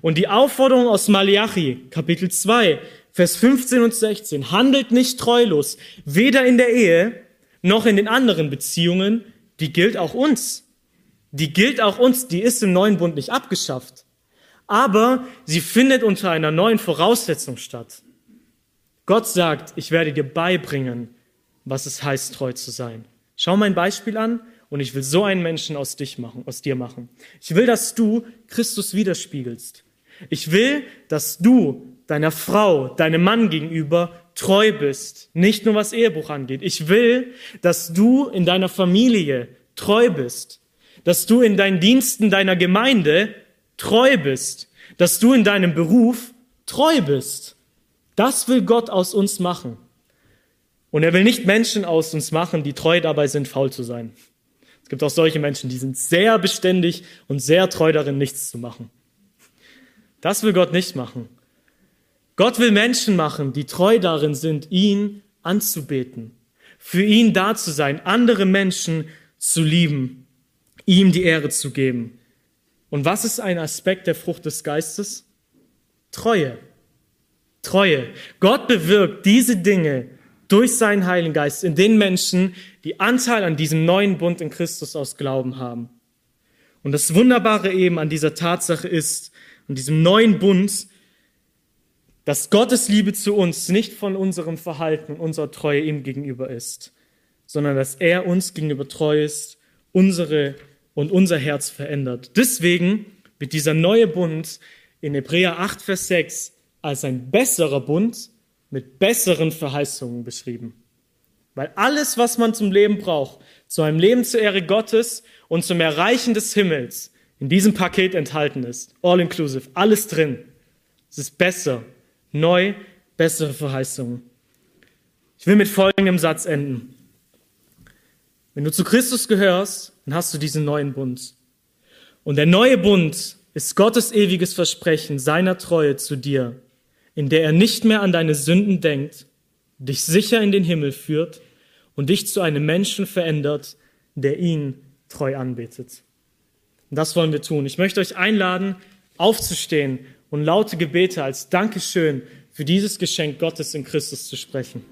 Und die Aufforderung aus Malachi, Kapitel 2, Vers 15 und 16, handelt nicht treulos, weder in der Ehe noch in den anderen Beziehungen, die gilt auch uns. Die gilt auch uns, die ist im neuen Bund nicht abgeschafft. Aber sie findet unter einer neuen Voraussetzung statt. Gott sagt, ich werde dir beibringen, was es heißt, treu zu sein. Schau mein Beispiel an und ich will so einen Menschen aus dich machen, aus dir machen. Ich will, dass du Christus widerspiegelst. Ich will, dass du deiner Frau, deinem Mann gegenüber treu bist. Nicht nur was Ehebruch angeht. Ich will, dass du in deiner Familie treu bist. Dass du in deinen Diensten deiner Gemeinde treu bist. Dass du in deinem Beruf treu bist. Das will Gott aus uns machen. Und er will nicht Menschen aus uns machen, die treu dabei sind, faul zu sein. Es gibt auch solche Menschen, die sind sehr beständig und sehr treu darin, nichts zu machen. Das will Gott nicht machen. Gott will Menschen machen, die treu darin sind, ihn anzubeten, für ihn da zu sein, andere Menschen zu lieben, ihm die Ehre zu geben. Und was ist ein Aspekt der Frucht des Geistes? Treue. Treue. Gott bewirkt diese Dinge durch seinen Heiligen Geist in den Menschen, die Anteil an diesem neuen Bund in Christus aus Glauben haben. Und das Wunderbare eben an dieser Tatsache ist, an diesem neuen Bund, dass Gottes Liebe zu uns nicht von unserem Verhalten und unserer Treue ihm gegenüber ist, sondern dass er uns gegenüber treu ist, unsere und unser Herz verändert. Deswegen wird dieser neue Bund in Hebräer 8, Vers 6 als ein besserer Bund mit besseren Verheißungen beschrieben. Weil alles, was man zum Leben braucht, zu einem Leben zur Ehre Gottes und zum Erreichen des Himmels, in diesem Paket enthalten ist. All inclusive, alles drin. Es ist besser, neu, bessere Verheißungen. Ich will mit folgendem Satz enden. Wenn du zu Christus gehörst, dann hast du diesen neuen Bund. Und der neue Bund ist Gottes ewiges Versprechen seiner Treue zu dir in der er nicht mehr an deine Sünden denkt, dich sicher in den Himmel führt und dich zu einem Menschen verändert, der ihn treu anbetet. Und das wollen wir tun. Ich möchte euch einladen, aufzustehen und laute Gebete als Dankeschön für dieses Geschenk Gottes in Christus zu sprechen.